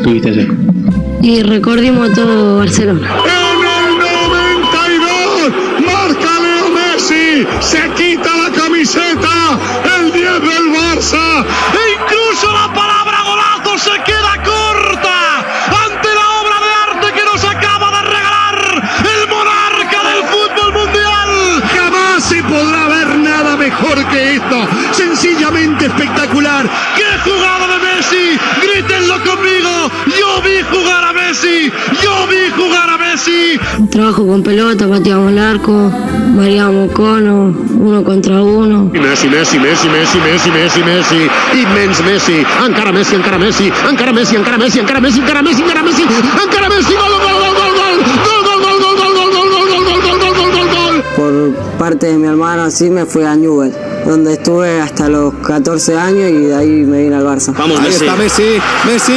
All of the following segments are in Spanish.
estuviste allá? Y recordimos todo Barcelona. En el 92 marca Leo Messi, se quita la camiseta, el 10 del Barça e incluso la palabra golazo se queda corta ante la obra de arte que nos acaba de regalar el monarca del fútbol mundial. Jamás se podrá ver nada mejor que esto, sencillamente espectacular. ¡Qué jugada de Messi! Grítenlo conmigo, yo vi jugar a Messi, yo vi jugar a Messi. Trabajo con pelota, pateamos el arco, variamos cono, uno contra uno. Messi, Messi, Messi, Messi, Messi, Messi, Messi, immens Messi, encara Messi, encara Messi, encara Messi, encara Messi, encara Messi, encara Messi, encara Messi, encara Messi, gol, gol, gol, gol, gol, gol, gol, gol, gol, gol, gol, gol, gol, gol, gol, gol, gol, gol. Por parte de mi hermano así me fui a Newell, donde estuve hasta los 14 años y de ahí me vine al Barça. Ahí está Messi, Messi,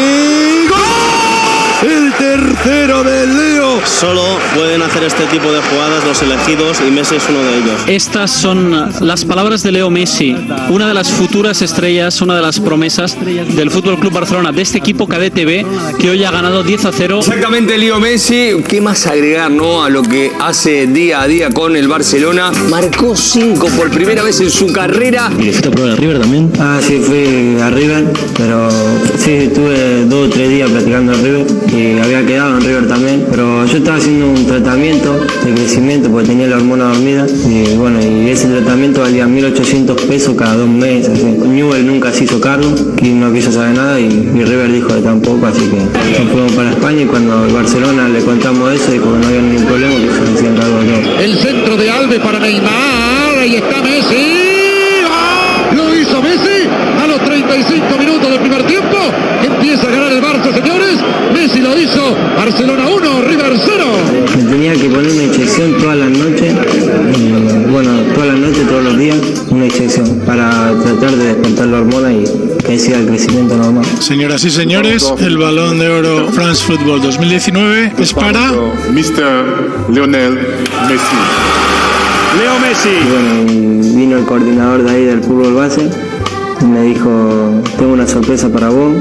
Giro de Solo pueden hacer este tipo de jugadas los elegidos y Messi es uno de ellos. Estas son las palabras de Leo Messi, una de las futuras estrellas, una de las promesas del Fútbol Club Barcelona, de este equipo cadete B que hoy ha ganado 10 a 0. Exactamente, Leo Messi. ¿Qué más agregar no, a lo que hace día a día con el Barcelona? Marcó cinco por primera vez en su carrera. ¿Y le fuiste a probar River también? Ah, sí, fui a River, pero sí, estuve dos o tres días platicando en River y había quedado en River también, pero yo estaba haciendo un tratamiento de crecimiento porque tenía la hormona dormida y bueno, y ese tratamiento valía 1.800 pesos cada dos meses. así. Newell nunca se hizo cargo, que no quiso saber nada y, y River dijo que tampoco, así que nos fuimos para España y cuando el Barcelona le contamos eso dijo que no había ningún problema, que. El centro de Alves para Neymar, ahí está Messi. ¡Gol! Lo hizo Messi a los 35 minutos del primer tiempo. Empieza a ganar el Barça, señores. Messi lo hizo. Barcelona 1, River 0. Me tenía que poner una inyección todas las noches, eh, bueno, todas las noches, todos los días, una inyección para tratar de despertar la hormona y que siga el crecimiento normal. Señoras y señores, el Balón de Oro France Football 2019 es para Mr. Lionel Messi. Leo Messi. Y bueno, vino el coordinador de ahí del fútbol base y me dijo, tengo una sorpresa para vos,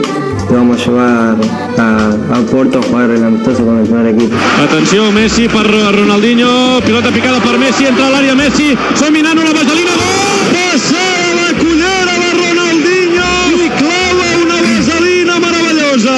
te vamos a llevar a, a Porto a jugar el amistoso con el primer equipo. Atenció, Messi per Ronaldinho, pilota picada per Messi, entra a l'àrea Messi, som minant una vaselina, gol! Passada la cullera de Ronaldinho i clava una vaselina meravellosa.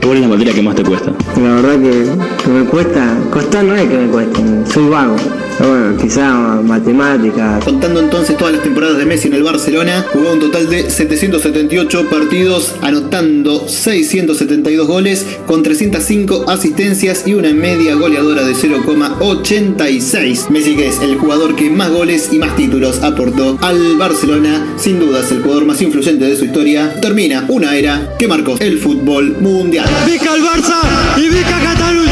¿Cuál es la materia que más te cuesta? La verdad que, que me cuesta, costar no es que me cueste, soy vago. Pero bueno, quizá matemáticas, Contando entonces todas las temporadas de Messi en el Barcelona, jugó un total de 778 partidos, anotando 672 goles, con 305 asistencias y una media goleadora de 0,86. Messi que es el jugador que más goles y más títulos aportó al Barcelona, sin dudas el jugador más influyente de su historia, termina una era que marcó el fútbol mundial. Vica el Barça y Vica Cataluña.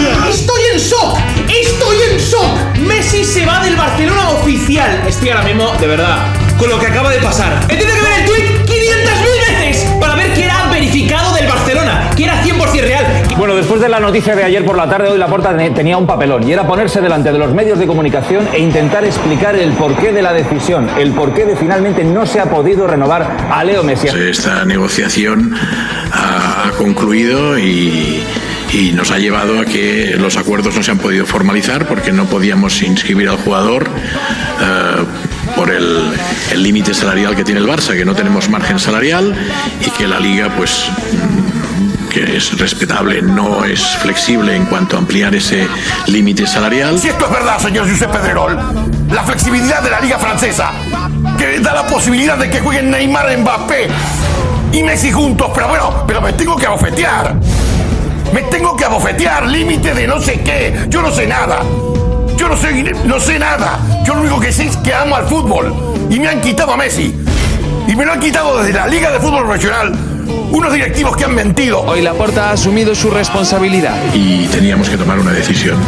Shock. Messi se va del Barcelona oficial. Estoy ahora mismo, de verdad, con lo que acaba de pasar. He tenido que ver el tweet 500.000 veces para ver que era verificado del Barcelona, que era 100% real. Bueno, después de la noticia de ayer por la tarde, hoy Laporta te- tenía un papelón y era ponerse delante de los medios de comunicación e intentar explicar el porqué de la decisión, el porqué de finalmente no se ha podido renovar a Leo Messi. Esta negociación ha concluido y, y nos ha llevado a que los acuerdos no se han podido formalizar porque no podíamos inscribir al jugador eh, por el límite salarial que tiene el Barça, que no tenemos margen salarial y que la liga pues mm, que es respetable, no es flexible en cuanto a ampliar ese límite salarial. Si esto es verdad, señor Josep Pedrerol, la flexibilidad de la liga francesa, que da la posibilidad de que jueguen Neymar, Mbappé y Messi juntos, pero bueno, pero me tengo que abofetear. Me tengo que abofetear, límite de no sé qué. Yo no sé nada. Yo no sé, no sé nada. Yo lo único que sé es que amo al fútbol. Y me han quitado a Messi. Y me lo han quitado desde la Liga de Fútbol Profesional. Unos directivos que han mentido. Hoy Laporta ha asumido su responsabilidad. Y teníamos que tomar una decisión.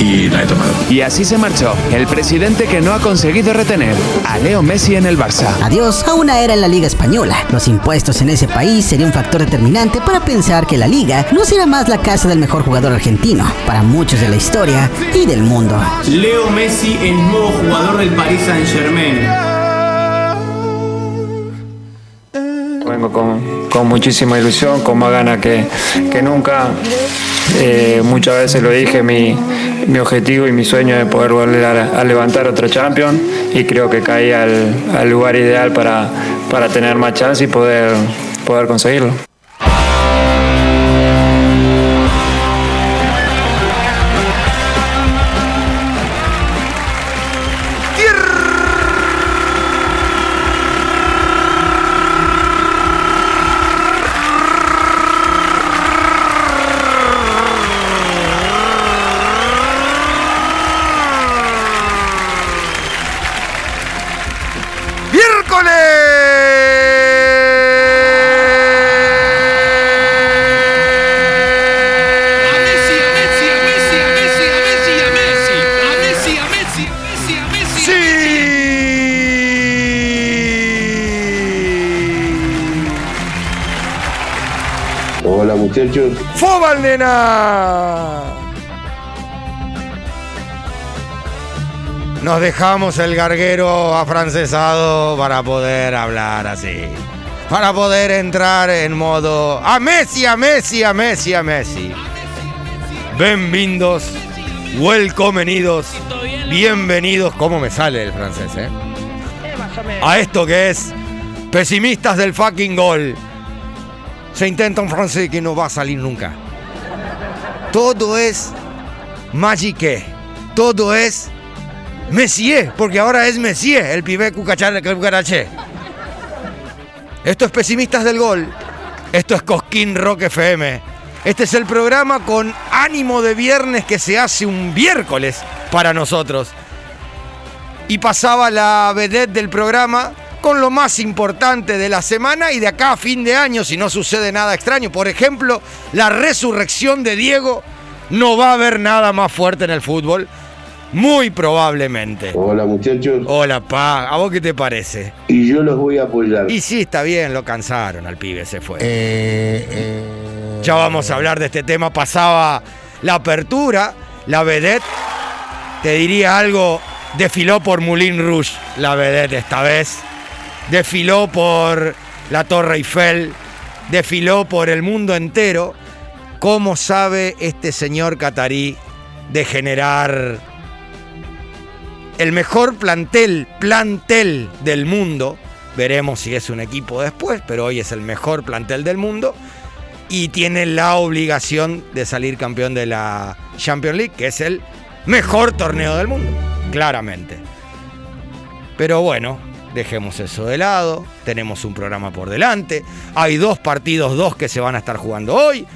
Y la he tomado. Y así se marchó el presidente que no ha conseguido retener a Leo Messi en el Barça. Adiós a una era en la Liga Española. Los impuestos en ese país sería un factor determinante para pensar que la Liga no será más la casa del mejor jugador argentino, para muchos de la historia y del mundo. Leo Messi, el nuevo jugador del Paris Saint Germain. vengo con, con muchísima ilusión, con más ganas que, que nunca. Eh, muchas veces lo dije, mi, mi objetivo y mi sueño es poder volver a, levantar otro champion y creo que caí al, al lugar ideal para, para tener más chance y poder, poder conseguirlo. ¡Fobal, nena! Nos dejamos el garguero afrancesado para poder hablar así. Para poder entrar en modo a Messi, a Messi, a Messi, a Messi. Bienvenidos, welcomenidos, bienvenidos. ¿Cómo me sale el francés, eh? A esto que es pesimistas del fucking gol. Se intenta un francés que no va a salir nunca. Todo es magique. Todo es Messier, porque ahora es Messier, el pibe cucachar, cucarache. Esto es Pesimistas del Gol. Esto es Cosquín Rock FM. Este es el programa con ánimo de viernes que se hace un miércoles para nosotros. Y pasaba la vedette del programa con lo más importante de la semana y de acá a fin de año, si no sucede nada extraño. Por ejemplo, la resurrección de Diego. No va a haber nada más fuerte en el fútbol. Muy probablemente. Hola muchachos. Hola, pa. ¿A vos qué te parece? Y yo los voy a apoyar. Y sí, está bien, lo cansaron al pibe, se fue. Ya vamos a hablar de este tema. Pasaba la apertura, la vedette. Te diría algo, desfiló por Moulin Rouge, la vedette esta vez. Desfiló por la Torre Eiffel. Desfiló por el mundo entero. ¿Cómo sabe este señor catarí de generar el mejor plantel, plantel del mundo. Veremos si es un equipo después, pero hoy es el mejor plantel del mundo. Y tiene la obligación de salir campeón de la Champions League, que es el mejor torneo del mundo, claramente. Pero bueno, dejemos eso de lado. Tenemos un programa por delante. Hay dos partidos, dos que se van a estar jugando hoy.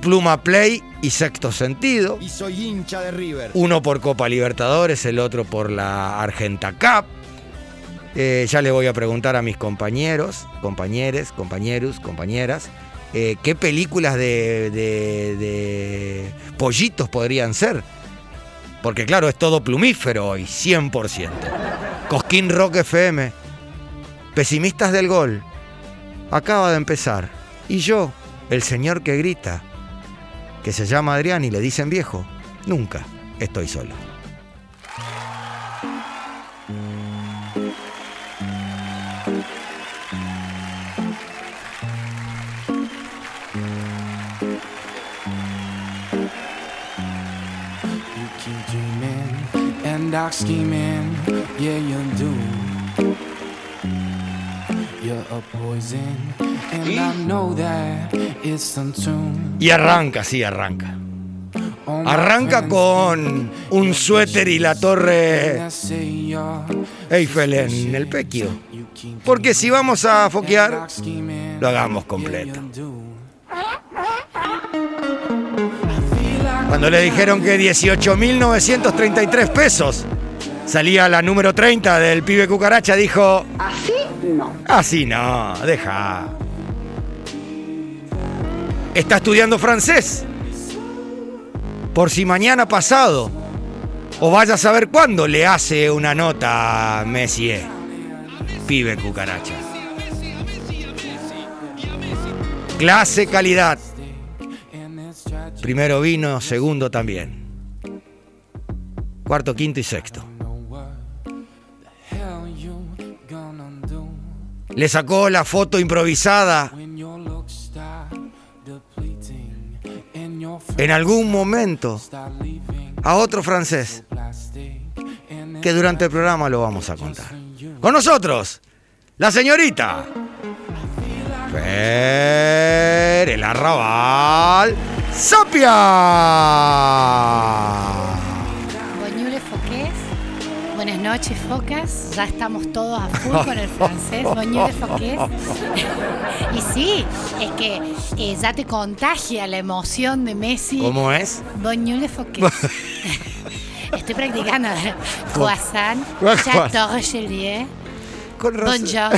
Pluma Play y Sexto Sentido. Y soy hincha de River. Uno por Copa Libertadores, el otro por la Argenta Cup. Eh, ya le voy a preguntar a mis compañeros, compañeros, compañeros, compañeras, eh, qué películas de, de- de pollitos podrían ser. Porque claro, es todo plumífero hoy, 100%. Cosquín Rock FM, pesimistas del gol. Acaba de empezar. Y yo, el señor que grita, que se llama Adrián y le dicen viejo, nunca estoy solo. Y arranca, sí, arranca. Arranca con un suéter y la torre Eiffel en el pequio. Porque si vamos a foquear, lo hagamos completo. Cuando le dijeron que 18.933 pesos salía la número 30 del pibe cucaracha, dijo... Así Así no, deja. Está estudiando francés. Por si mañana pasado, o vaya a saber cuándo, le hace una nota a Messier. Pibe cucaracha. Clase, calidad. Primero vino, segundo también. Cuarto, quinto y sexto. Le sacó la foto improvisada en algún momento a otro francés que durante el programa lo vamos a contar. Con nosotros, la señorita Fer el Arrabal Sapia. Buenas noches, Focas. Ya estamos todos a full con el francés. Boñule Foqués. y sí, es que eh, ya te contagia la emoción de Messi. ¿Cómo es? Boñule Foqués. Estoy practicando. Croissant. Chateau Richelieu. Con razón.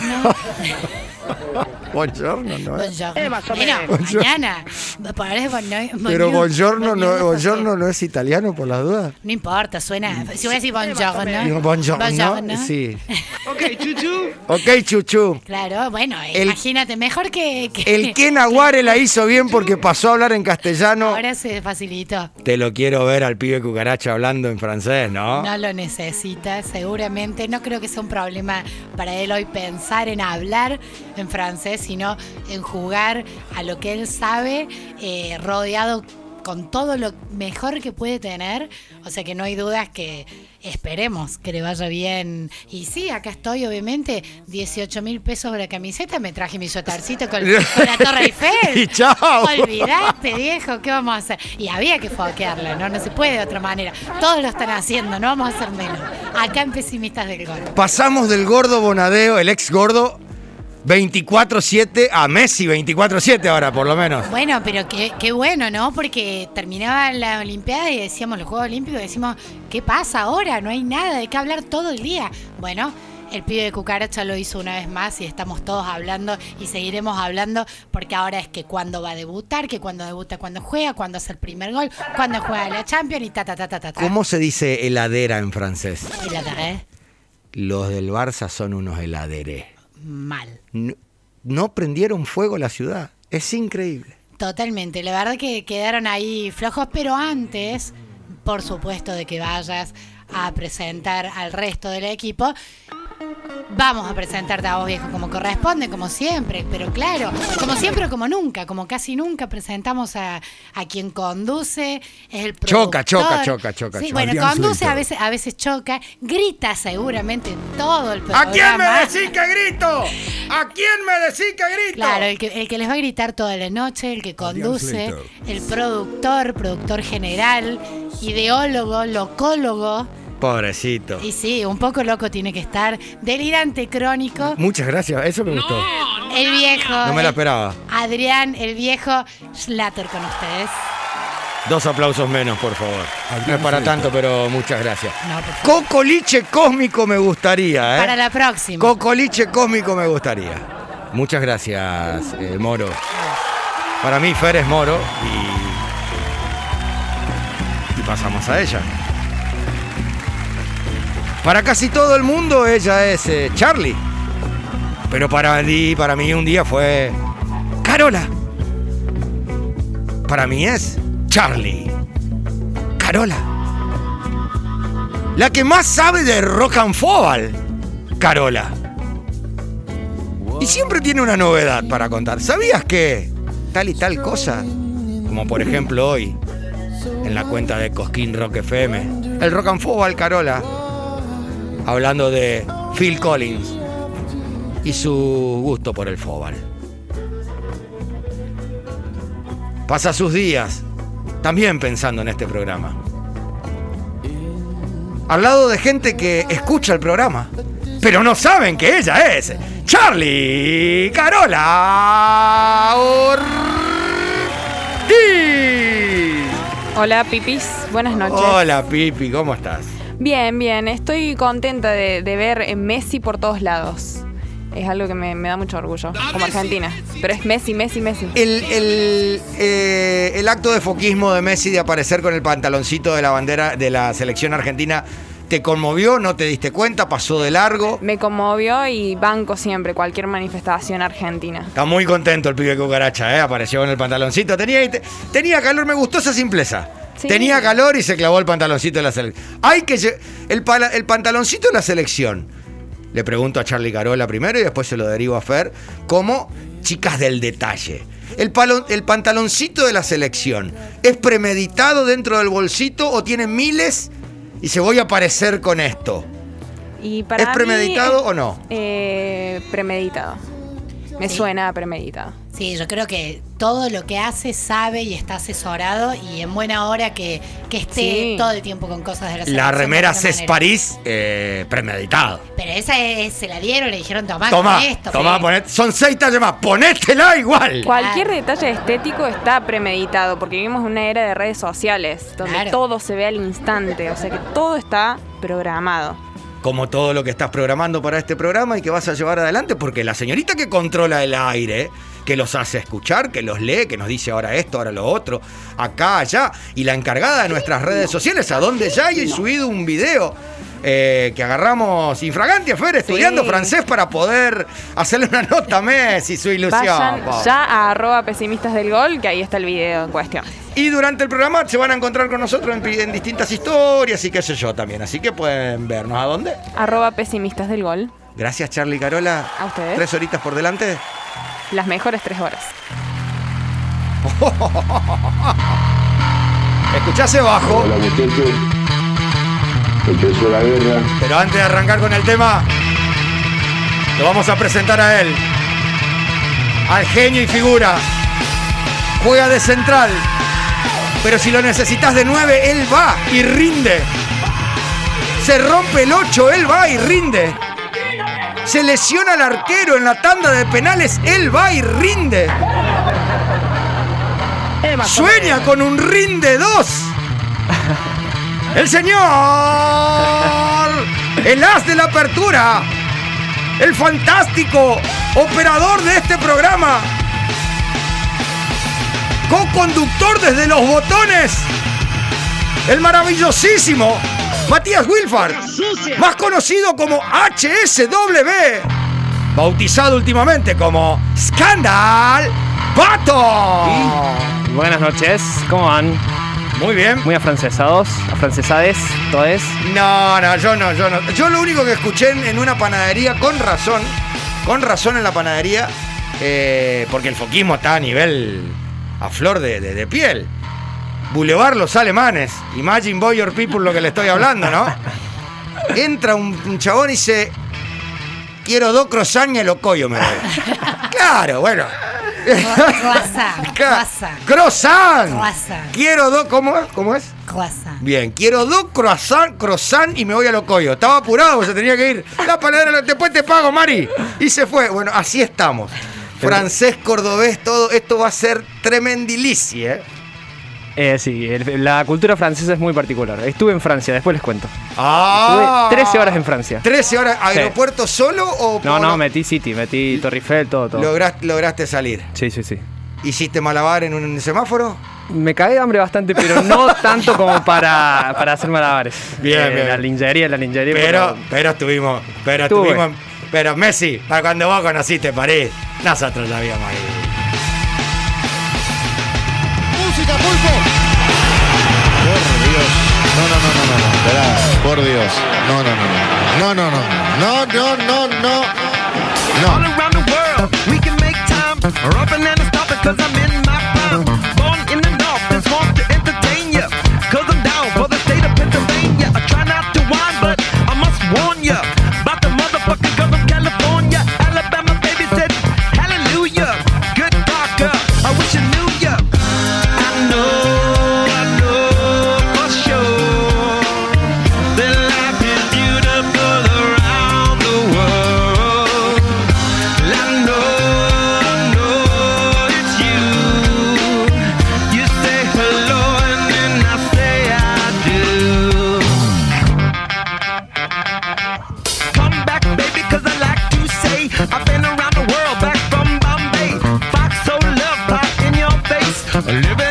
Buongiorno. ¿no? Buongiorno. Eh, Bueno, Buongiorno. mañana. Ponés buongiorno- Pero buongiorno no, buongiorno no es italiano por las dudas. No importa, suena. Si voy a decir buongiorno. Digo, buongiorno, Buongiorno. sí. Ok, chuchu. Ok, chuchu. Claro, bueno, El- imagínate, mejor que. que- El Ken Aguare la hizo bien porque pasó a hablar en castellano. Ahora se facilitó. Te lo quiero ver al pibe cucaracha hablando en francés, ¿no? No lo necesita, seguramente. No creo que sea un problema para él hoy pensar en hablar en francés, sino en jugar a lo que él sabe, eh, rodeado con todo lo mejor que puede tener. O sea que no hay dudas que esperemos que le vaya bien. Y sí, acá estoy, obviamente. 18 mil pesos de la camiseta. Me traje mi sotarcito con, con la Torre Eiffel. Y chao. Olvidate, viejo, ¿qué vamos a hacer? Y había que foquearla, ¿no? No se puede de otra manera. Todos lo están haciendo, no vamos a hacer menos. Acá en Pesimistas del Gol. Pasamos del gordo Bonadeo, el ex gordo, 24-7 a Messi 24-7 ahora, por lo menos. Bueno, pero qué, qué bueno, ¿no? Porque terminaba la Olimpiada y decíamos los Juegos Olímpicos decimos, ¿qué pasa ahora? No hay nada de qué hablar todo el día. Bueno, el pibe de Cucaracha lo hizo una vez más y estamos todos hablando y seguiremos hablando porque ahora es que cuando va a debutar, que cuando debuta, cuando juega, cuando hace el primer gol, cuando juega la Champions y ta, ta, ta, ta, ta. ¿Cómo se dice heladera en francés? La agarré Los del Barça son unos heladerés. Mal. No, no prendieron fuego la ciudad. Es increíble. Totalmente, la verdad que quedaron ahí flojos, pero antes, por supuesto, de que vayas a presentar al resto del equipo, vamos a presentarte a vos viejo como corresponde, como siempre, pero claro, como siempre o como nunca, como casi nunca presentamos a, a quien conduce, es el Choca, choca, productor. choca, choca, Sí, choca. bueno, Adrián conduce a veces, a veces choca, grita seguramente todo el programa. ¿A quién me decís que grito? ¿A quién me decís que grito? Claro, el que, el que les va a gritar toda la noche, el que conduce, el productor, productor general, ideólogo, locólogo. Pobrecito. Y sí, un poco loco tiene que estar. Delirante crónico. Muchas gracias, eso me gustó. El viejo. No me la el- esperaba. Adrián, el viejo Schlatter con ustedes. Dos aplausos menos, por favor. No es para tanto, pero muchas gracias. No. Cocoliche cósmico me gustaría, ¿eh? Para la próxima. Cocoliche cósmico me gustaría. Muchas gracias, eh, Moro. Para mí, Fer es Moro y. Y pasamos a ella. Para casi todo el mundo, ella es eh, Charlie. Pero para mí, para mí, un día fue. Carola. Para mí es Charlie. Carola. La que más sabe de rock and football. Carola. Y siempre tiene una novedad para contar. ¿Sabías que tal y tal cosa? Como por ejemplo hoy, en la cuenta de Cosquín Rock FM. El rock and football Carola. Hablando de Phil Collins y su gusto por el fútbol. Pasa sus días también pensando en este programa. Al lado de gente que escucha el programa, pero no saben que ella es Charlie Carola Ortiz. Hola, Pipis. Buenas noches. Hola Pipi, ¿cómo estás? Bien, bien. Estoy contenta de, de ver Messi por todos lados. Es algo que me, me da mucho orgullo, como Argentina. Pero es Messi, Messi, Messi. El, el, eh, el acto de foquismo de Messi de aparecer con el pantaloncito de la bandera de la selección argentina, ¿te conmovió? ¿No te diste cuenta? ¿Pasó de largo? Me conmovió y banco siempre cualquier manifestación argentina. Está muy contento el pibe cucaracha, ¿eh? Apareció con el pantaloncito. Tenía, te- tenía calor, me gustó esa simpleza. Sí. Tenía calor y se clavó el pantaloncito de la selección. Hay que el, pala- el pantaloncito de la selección le pregunto a Charlie Carola primero y después se lo derivo a Fer, como chicas del detalle. El, palo- el pantaloncito de la selección, ¿es premeditado dentro del bolsito o tiene miles y se voy a aparecer con esto? Y para ¿Es premeditado o no? eh, premeditado. Me Sí. suena a premeditado. Sí, yo creo que todo lo que hace sabe y está asesorado y en buena hora que, que esté Sí. todo el tiempo con cosas de la La remera CES. París, eh, premeditado. Pero esa es- se la dieron, le dijeron, tomá, Tomá, con esto. tomá, sí. ponet- son seis tallas más, ponétela igual. Cualquier detalle estético está premeditado porque vivimos en una era de redes sociales donde Claro. todo se ve al instante, o sea que todo está programado. Como todo lo que estás programando para este programa y que vas a llevar adelante, porque la señorita que controla el aire, que los hace escuchar, que los lee, que nos dice ahora esto, ahora lo otro, acá, allá, y la encargada de nuestras redes sociales, a donde ya hay subido un video. Eh, que agarramos infragante Fer estudiando francés para poder hacerle una nota a Messi, su ilusión. Vayan ya a arroba pesimistas del gol, que ahí está el video en cuestión. Y durante el programa se van a encontrar con nosotros en, en distintas historias y qué sé yo también. Así que pueden vernos. ¿A dónde? Arroba pesimistas del gol. Gracias, Charlie Carola. A ustedes. Tres horitas por delante. Las mejores tres horas. Escuchase bajo. Hola. Empezó la guerra. Pero antes de arrancar con el tema, lo vamos a presentar a él. Al genio y figura. Juega de central. Pero si lo necesitas de nueve, él va y rinde. Se rompe el 8, él va y rinde. Se lesiona al arquero en la tanda de penales, él va y rinde. Sueña con un rinde 2. El señor. El as de la apertura. El fantástico operador de este programa. Co-conductor desde los botones. El maravillosísimo Matías Wilfar. Más conocido como HSW. Bautizado últimamente como Scandal Pato. Buenas noches, ¿cómo van? Muy bien. Muy afrancesados, afrancesades, todes. No, no, yo no, yo no. Yo lo único que escuché en, una panadería, con razón, con razón en la panadería, eh, porque el foquismo está a nivel, a flor de, de- de piel. Boulevard Los Alemanes, Imagine Boy Your People, lo que le estoy hablando, ¿no? Entra un, un chabón y dice, quiero dos croissants y el ocoyo me doy. Claro, bueno. Croissant, croissant. Croissant. Croissant. Quiero dos, ¿cómo es? ¿Cómo es? Croissant. Bien, quiero dos croissant, croissant y me voy a Locoyo. Estaba apurado, se tenía que ir. La paladera, después te pago, Mari. Y se fue. Bueno, así estamos. Francés, cordobés, todo. Esto va a ser tremendilici, ¿eh? Eh, sí, el- la cultura francesa es muy particular. Estuve en Francia, después les cuento. Ah. Estuve 13 horas en Francia. 13 horas, Sí. ¿aeropuerto solo o No, no, metí City, metí Torre Eiffel, todo, todo. logras- lograste salir? Sí, sí, sí. ¿Hiciste malabar en un semáforo? Me cagué de hambre bastante, pero no tanto como para, para hacer malabares. Bien, Eh, bien. La lingería, la lingería. Pero, pero estuvimos, pero Estuve. estuvimos. Pero Messi, para cuando vos conociste París, nosotros la habíamos ahí. Música, pulpo. No, no, no, no, no, no. Esperá, por Dios. No, no, no, no. No, no, no. No, no, no, no. All Live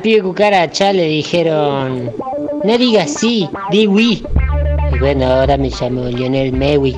Al pibe cucaracha le dijeron, no digas sí, di oui. Y bueno, ahora me llamo Lionel Mewi.